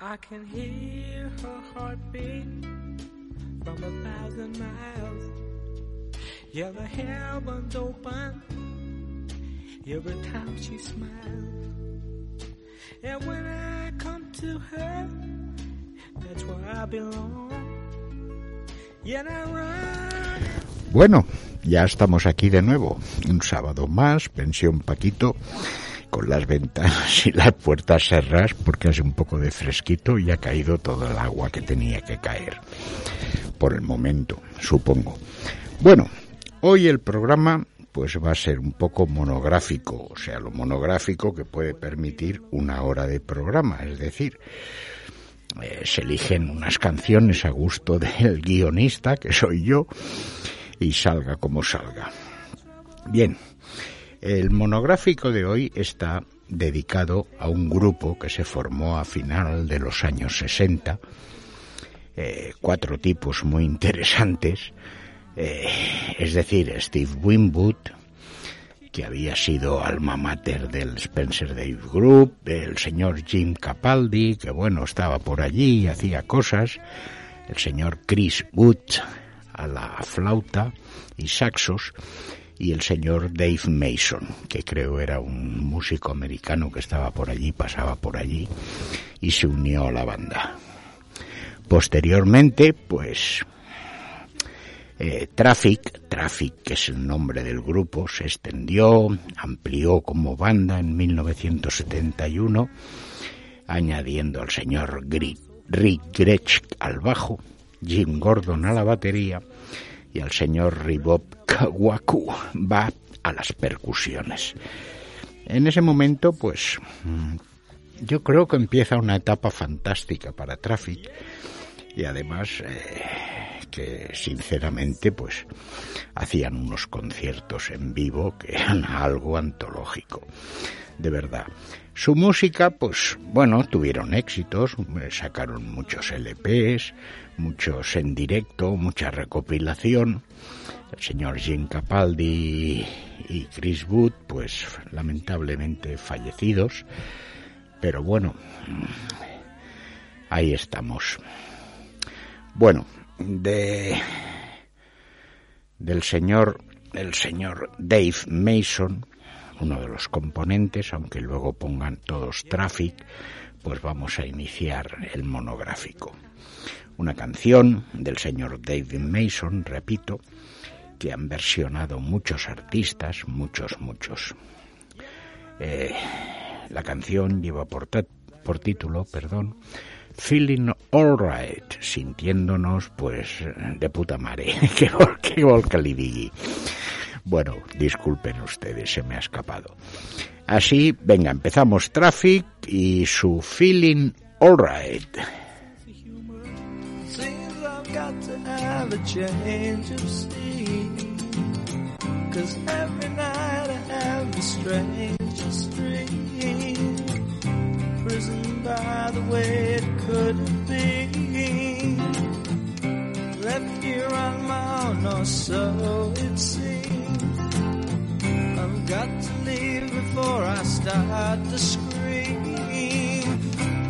I can hear her heartbeat from a thousand miles. Yeah, the heavens open every time she smiles. And when I come to her, that's where I belong. Yeah, I run. Bueno, ya estamos aquí de nuevo. Un sábado más, pensión Paquito, con las ventanas y las puertas cerradas porque hace un poco de fresquito y ha caído todo el agua que tenía que caer. Por el momento, supongo. Bueno, hoy el programa pues va a ser un poco monográfico, o sea, lo monográfico que puede permitir una hora de programa, es decir, eh, se eligen unas canciones a gusto del guionista, que soy yo, y salga como salga. Bien, el monográfico de hoy está dedicado a un grupo que se formó a final de los años 60, eh, cuatro tipos muy interesantes, eh, es decir, Steve Winwood, que había sido alma mater del Spencer Dave Group, el señor Jim Capaldi, que bueno, estaba por allí y hacía cosas, el señor Chris Wood a la flauta y saxos, y el señor Dave Mason, que creo era un músico americano que estaba por allí, pasaba por allí y se unió a la banda. Posteriormente, pues eh, Traffic, Traffic que es el nombre del grupo, se extendió, amplió como banda en 1971, añadiendo al señor Rick Gretsch al bajo, Jim Gordon a la batería y al señor Ribob Kawaku va a las percusiones. En ese momento, pues, mm, yo creo que empieza una etapa fantástica para Traffic y además eh, que sinceramente pues hacían unos conciertos en vivo que eran algo antológico de verdad. Su música pues bueno tuvieron éxitos sacaron muchos LPs muchos en directo mucha recopilación. El señor Jim Capaldi y Chris Wood pues lamentablemente fallecidos. Pero bueno ahí estamos. Bueno de del señor el señor Dave Mason, uno de los componentes, aunque luego pongan todos Traffic, pues vamos a iniciar el monográfico. Una canción del señor David Mason, repito, que han versionado muchos artistas, muchos, muchos. Eh, la canción lleva por, por título, perdón, feeling alright, sintiéndonos pues de puta madre. que qué Bueno, disculpen ustedes, se me ha escapado. Así, venga, empezamos Traffic y su feeling alright. Prison by the way it could be. My start to scream.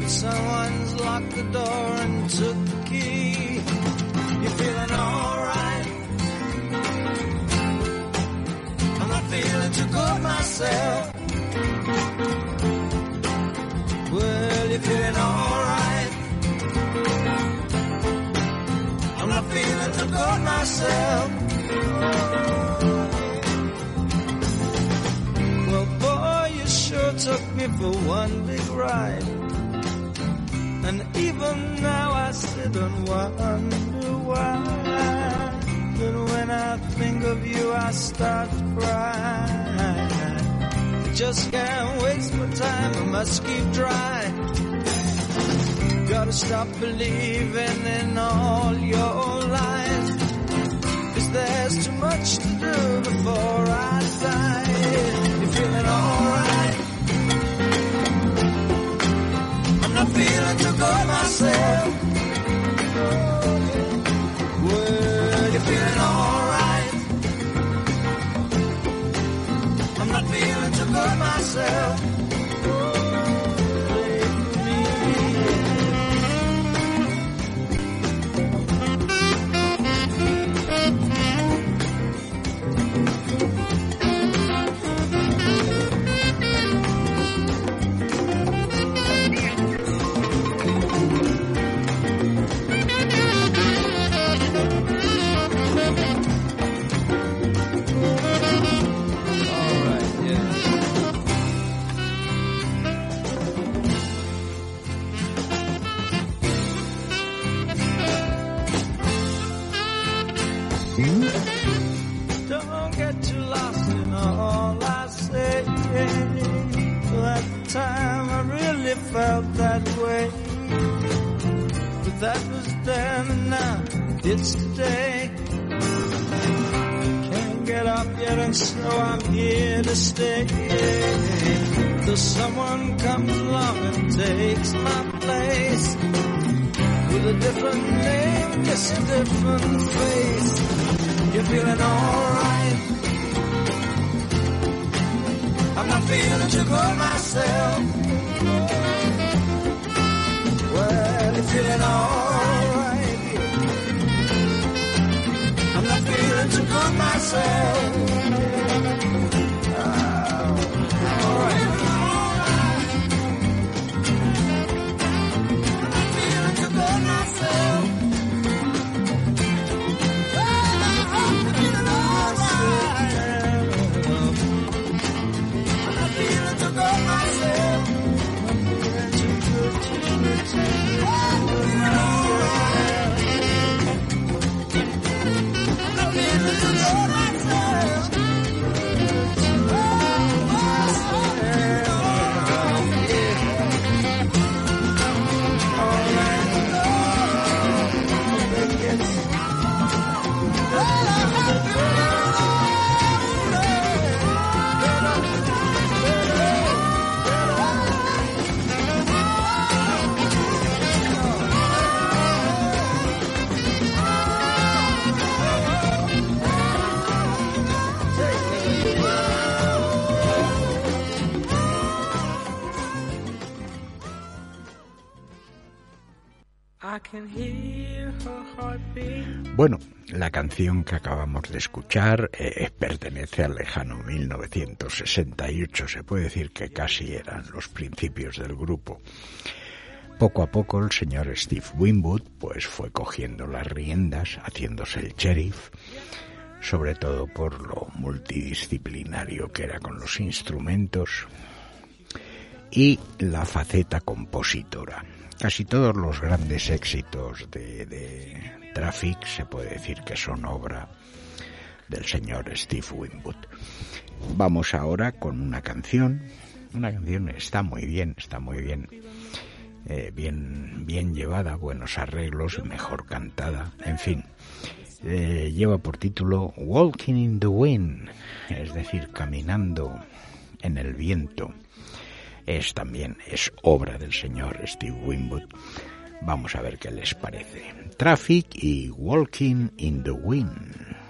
Someone's locked the door and took the key. You're feeling alright? I'm not feeling too good myself. Well, you're feeling alright. I'm not feeling too good myself. Me for one big ride. And even now I sit and wonder why. But when I think of you, I start to cry just can't waste my time, I must keep trying. Gotta stop believing in all your lies. Cause there's too much to do before I die. You're feeling alright. I'm feeling to go myself. Que acabamos de escuchar eh, pertenece al lejano 1968. Se puede decir que casi eran los principios del grupo. Poco a poco el señor Steve Winwood pues fue cogiendo las riendas, haciéndose el sheriff, sobre todo por lo multidisciplinario que era con los instrumentos y la faceta compositora. Casi todos los grandes éxitos de Traffic se puede decir que son obra del señor Steve Winwood. Vamos ahora con una canción. Una canción está muy bien, está muy bien. Eh, bien, bien llevada, buenos arreglos, mejor cantada, en fin. Eh, lleva por título Walking in the Wind, es decir, caminando en el viento es también es obra del señor Steve Winwood. Vamos a ver qué les parece. Traffic y Walking in the Wind.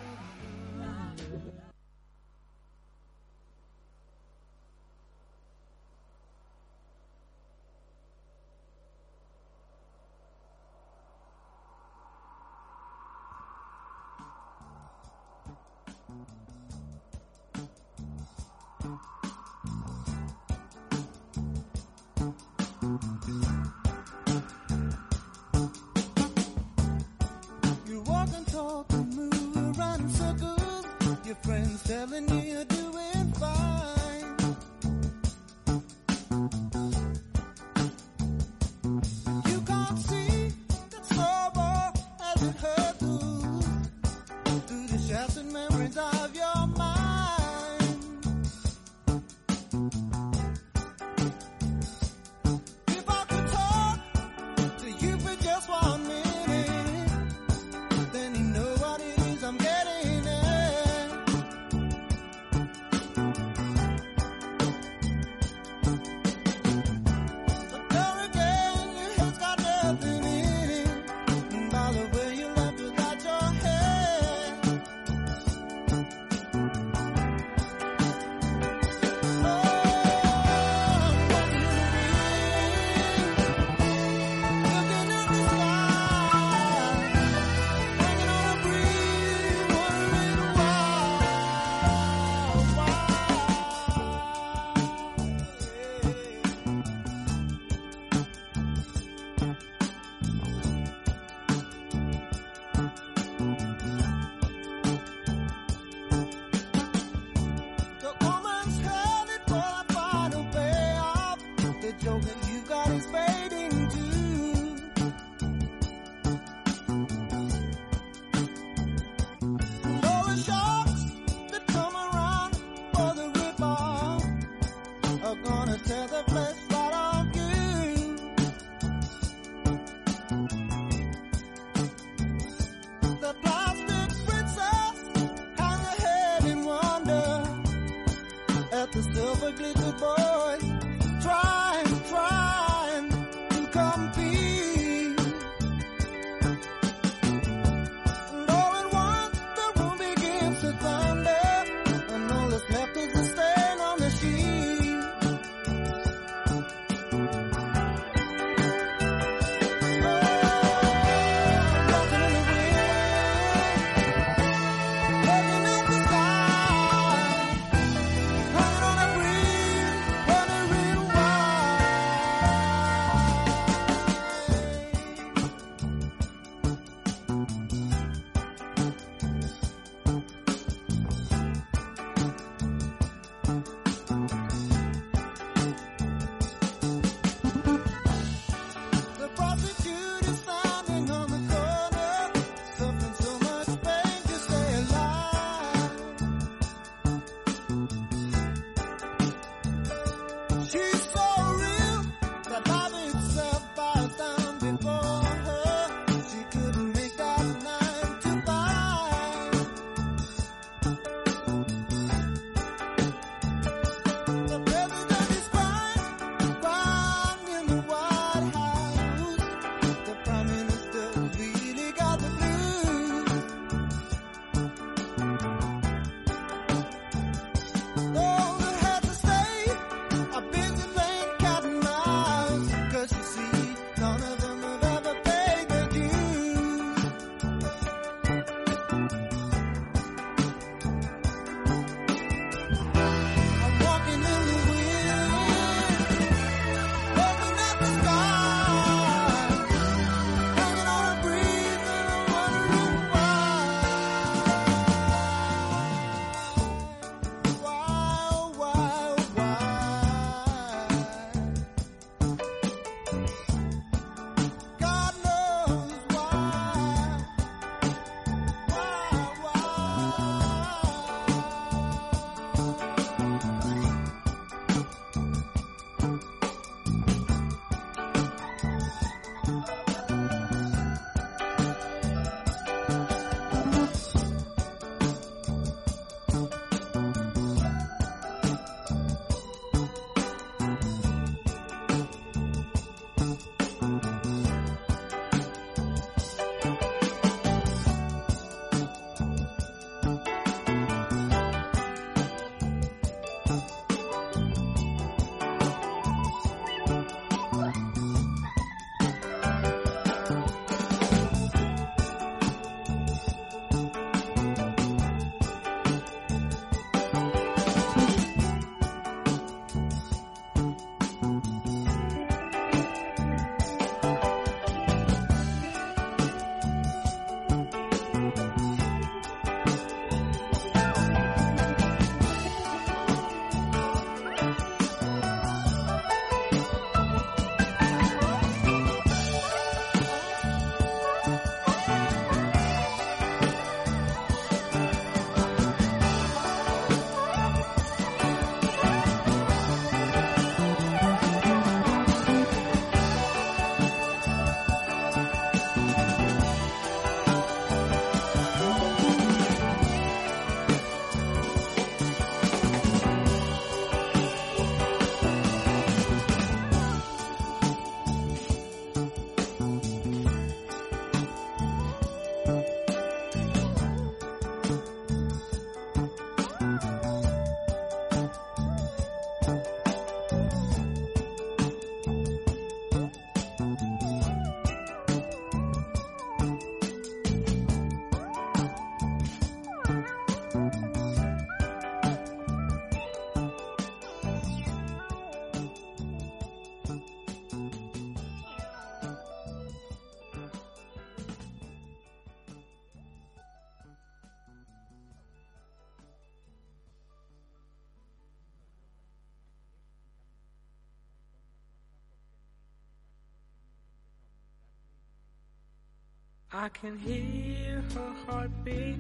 I can hear her heartbeat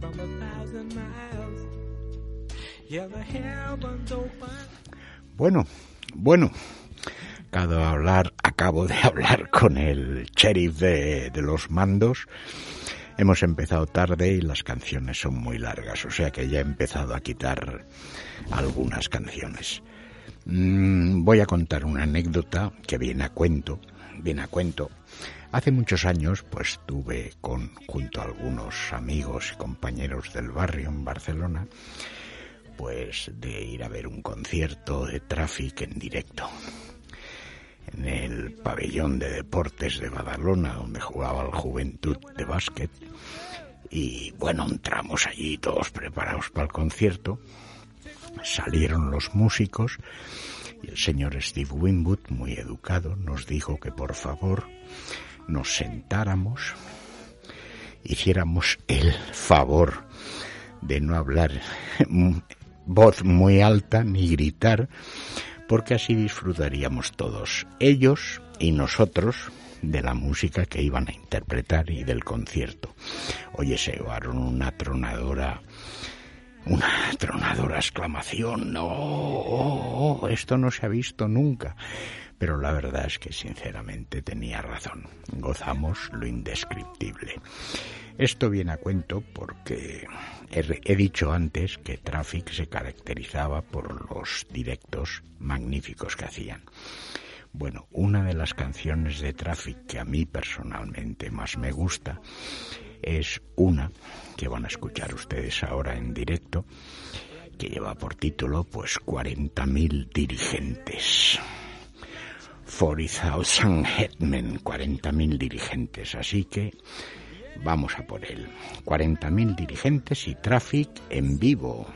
from a thousand miles. Bueno, bueno. Acabo de hablar, acabo de hablar con el sheriff de, de los mandos. Hemos empezado tarde y las canciones son muy largas, o sea que ya he empezado a quitar algunas canciones. Mm, voy a contar una anécdota que viene a cuento, viene a cuento. Hace muchos años, pues tuve con junto a algunos amigos y compañeros del barrio en Barcelona, pues de ir a ver un concierto de Traffic en directo en el pabellón de deportes de Badalona, donde jugaba el Juventud de básquet. Y bueno, entramos allí todos preparados para el concierto. Salieron los músicos y el señor Steve Winwood, muy educado, nos dijo que por favor nos sentáramos, hiciéramos el favor de no hablar voz muy alta ni gritar, porque así disfrutaríamos todos, ellos y nosotros, de la música que iban a interpretar y del concierto. Oye, se llevaron una tronadora, una tronadora exclamación, no, oh, oh, esto no se ha visto nunca. Pero la verdad es que sinceramente tenía razón. Gozamos lo indescriptible. Esto viene a cuento porque he, dicho antes que Traffic se caracterizaba por los directos magníficos que hacían. Bueno, una de las canciones de Traffic que a mí personalmente más me gusta es una que van a escuchar ustedes ahora en directo, que lleva por título pues 40.000 dirigentes. 40,000 headmen, 40.000 dirigentes. Así que vamos a por él. 40.000 dirigentes y Traffic en vivo.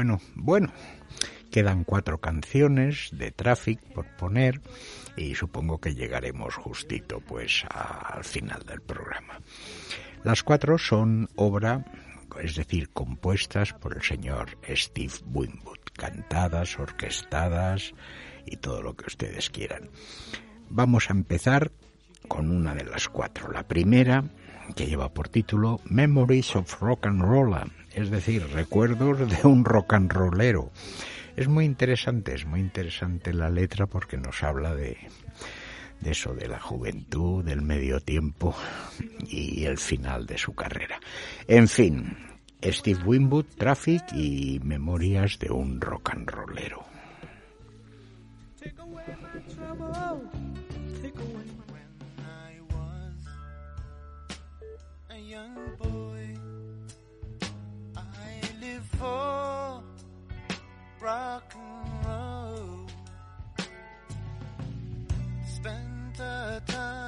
Bueno, bueno. Quedan cuatro canciones de Traffic por poner y supongo que llegaremos justito pues al final del programa. Las cuatro son obra, es decir, compuestas por el señor Steve Winwood, cantadas, orquestadas y todo lo que ustedes quieran. Vamos a empezar con una de las cuatro. La primera, que lleva por título Memories of Rock and Roll, es decir, recuerdos de un rock and rollero. Es muy interesante, es muy interesante la letra porque nos habla de, eso, de la juventud, del medio tiempo y el final de su carrera. En fin, Steve Winwood, Traffic y Memorias de un rock and rollero. Rock and roll. Spent the time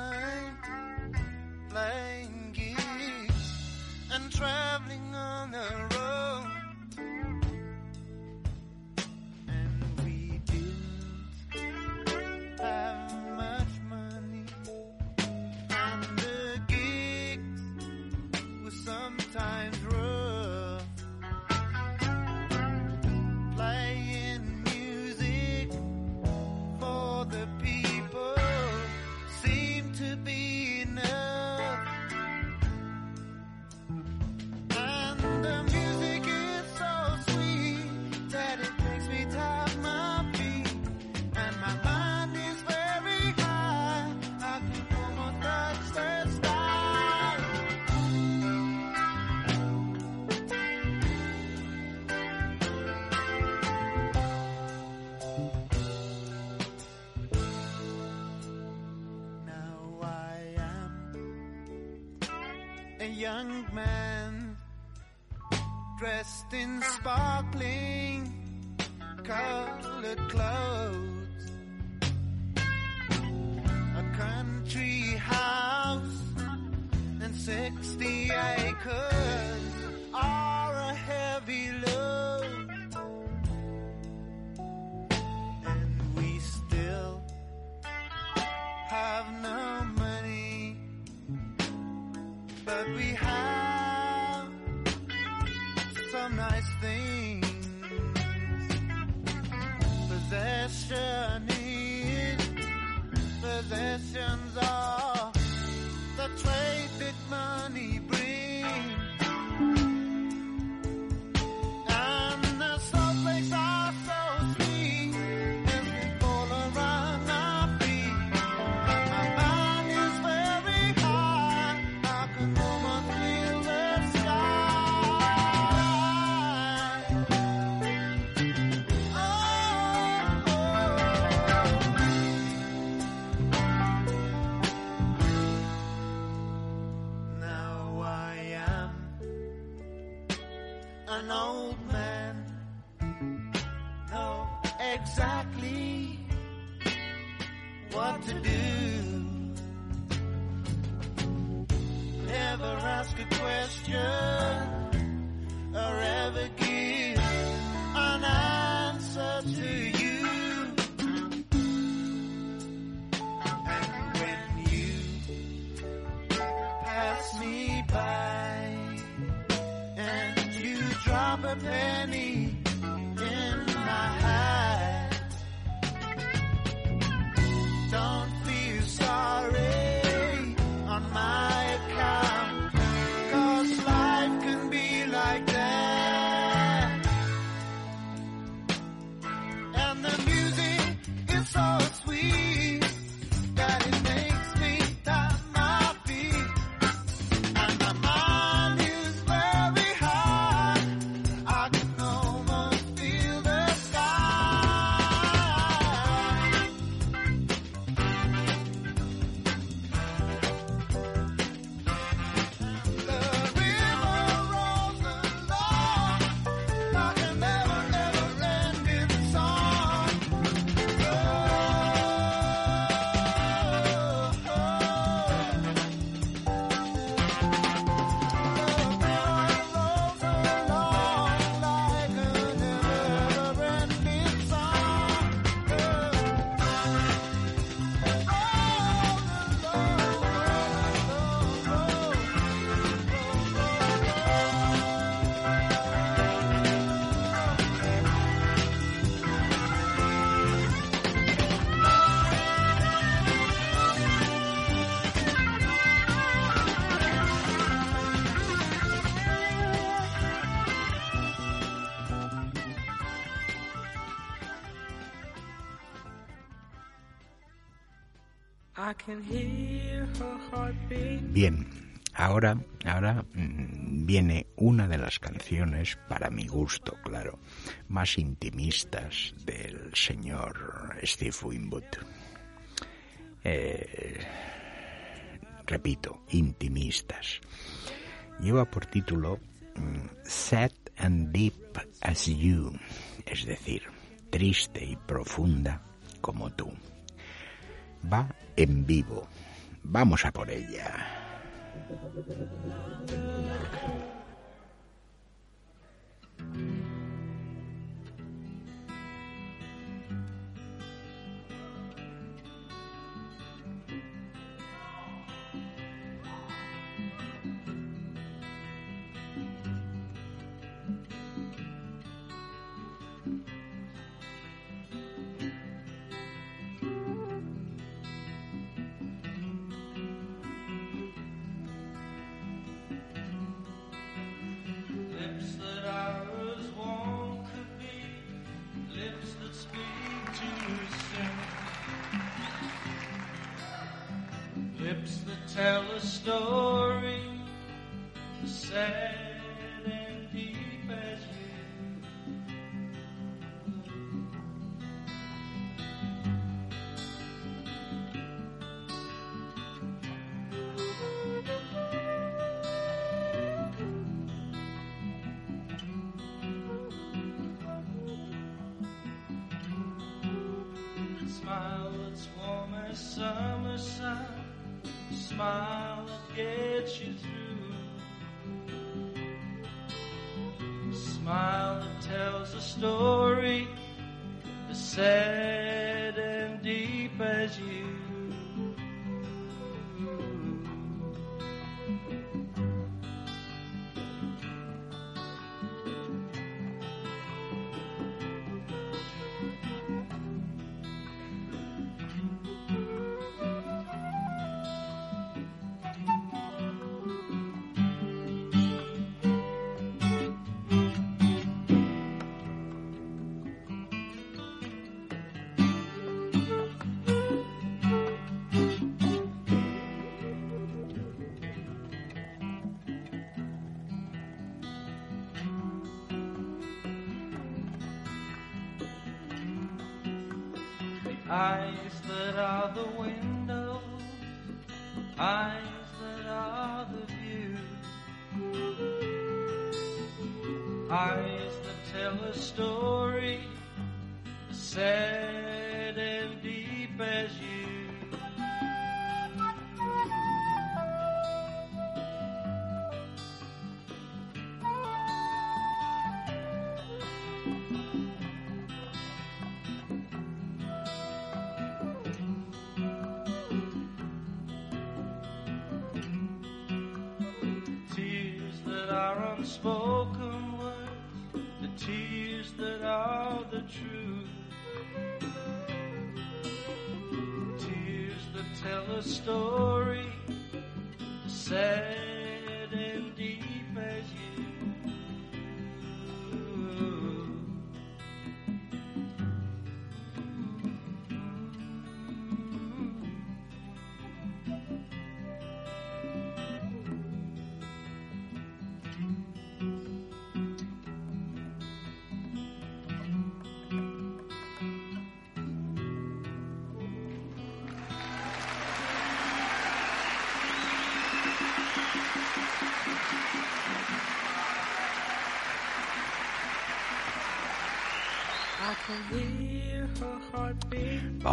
young man dressed in sparkling colored clothes. questions Bien, ahora, ahora mm, viene una de las canciones, para mi gusto, claro, más intimistas del señor Steve Winwood. Eh, repito, intimistas. Lleva por título mm, Sad and Deep as You, es decir, triste y profunda como tú va en vivo. Vamos a por ella.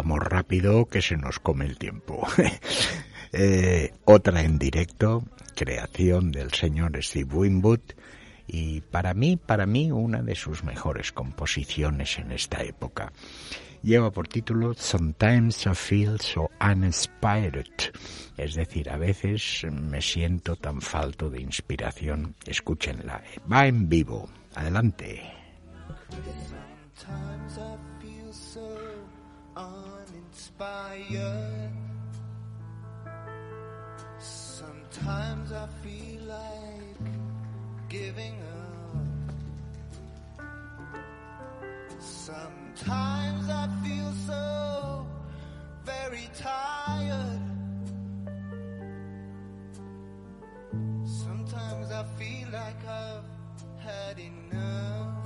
Vamos rápido que se nos come el tiempo. Eh, otra en directo, creación del señor Steve Winwood y para mí, para mí una de sus mejores composiciones en esta época. Lleva por título Sometimes I Feel So Uninspired, es decir, a veces me siento tan falto de inspiración. Escúchenla, va en vivo. Adelante. Uninspired. Sometimes I feel like giving up. Sometimes I feel so very tired. Sometimes I feel like I've had enough.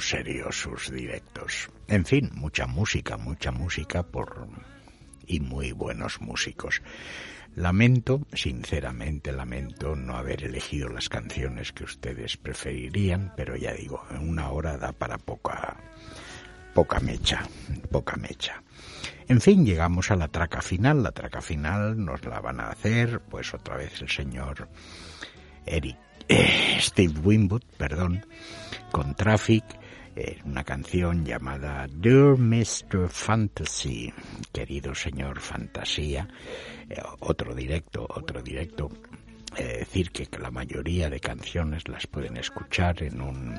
Serios sus directos. En fin, mucha música, mucha música por y muy buenos músicos. Lamento, sinceramente lamento no haber elegido las canciones que ustedes preferirían, pero ya digo, en una hora da para poca poca mecha, poca mecha. En fin, llegamos a la traca final. La traca final nos la van a hacer, pues otra vez el señor Eric eh, Steve Winwood, perdón, con Traffic, eh, una canción llamada Dear Mr. Fantasy, querido señor Fantasía, eh, otro directo, otro directo. decir que la mayoría de canciones las pueden escuchar en un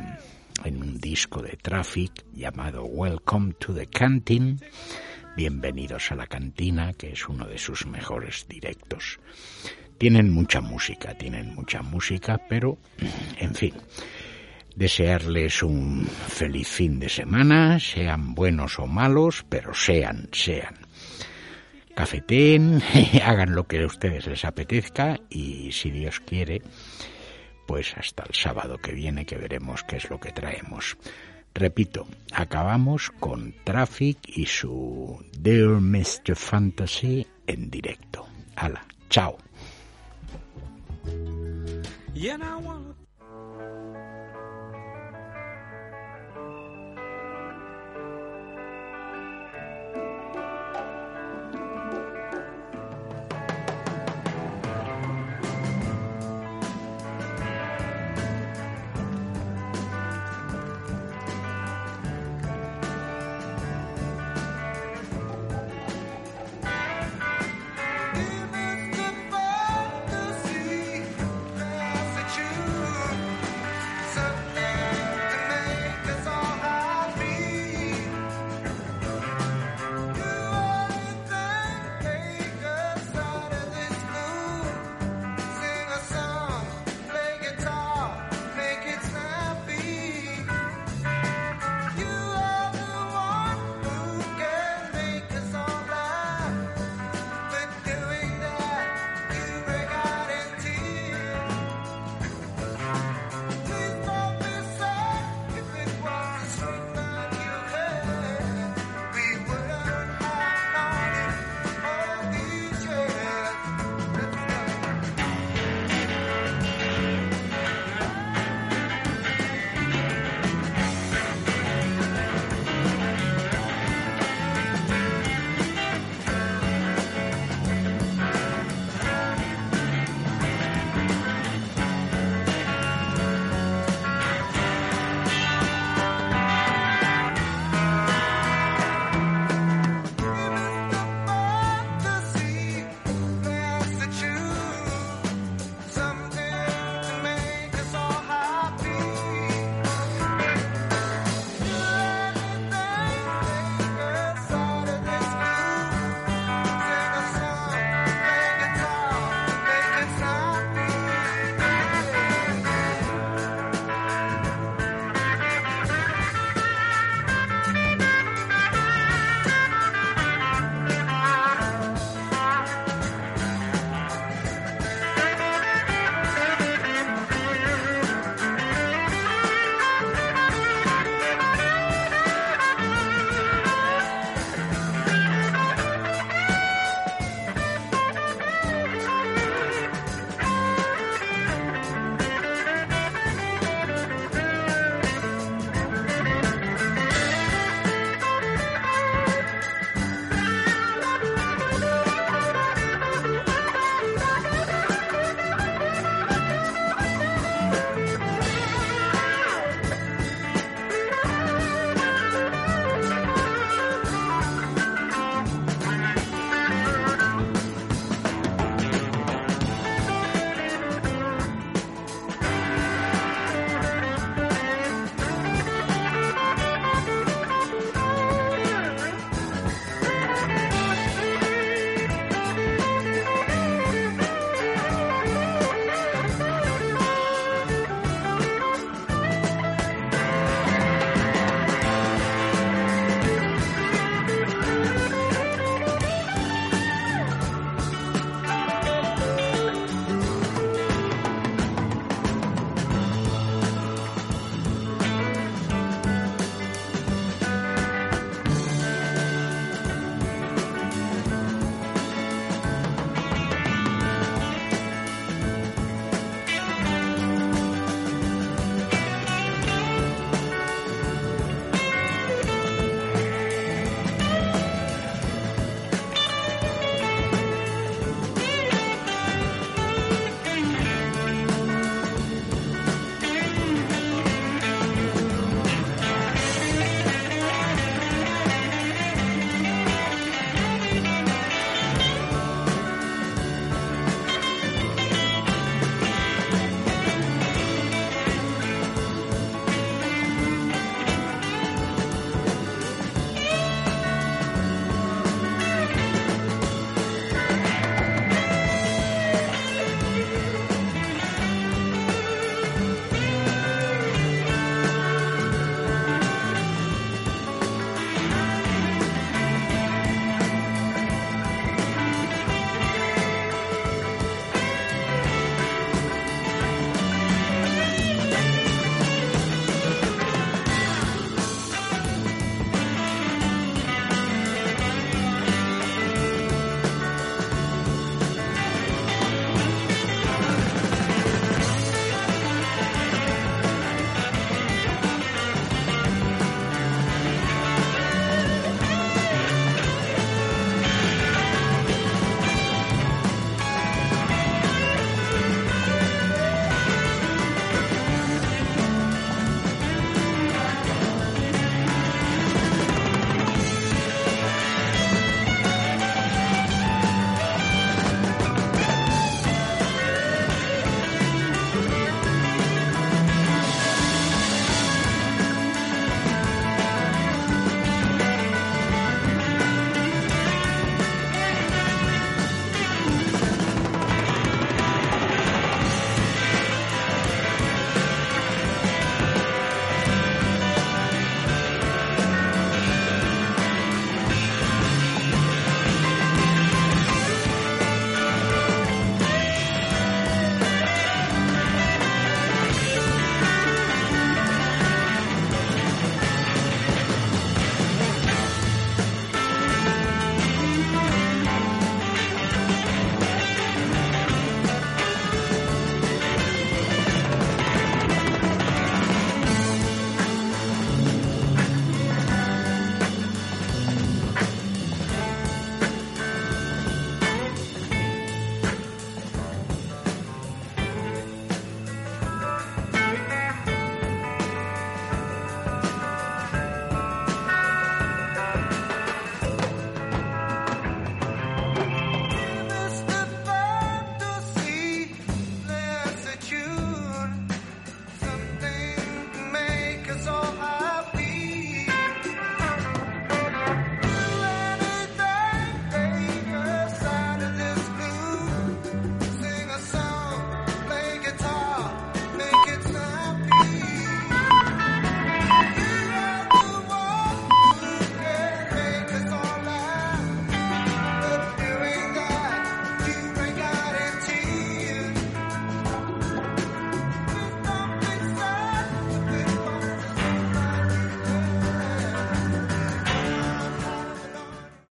en un disco de Traffic llamado Welcome to the Canteen Bienvenidos a la cantina, que es uno de sus mejores directos. Tienen mucha música, tienen mucha música, pero, en fin, desearles un feliz fin de semana, sean buenos o malos, pero sean, sean. Cafetén, hagan lo que a ustedes les apetezca y si Dios quiere, pues hasta el sábado que viene que veremos qué es lo que traemos. Repito, acabamos con Traffic y su Dear Mr. Fantasy en directo. Hala, chao.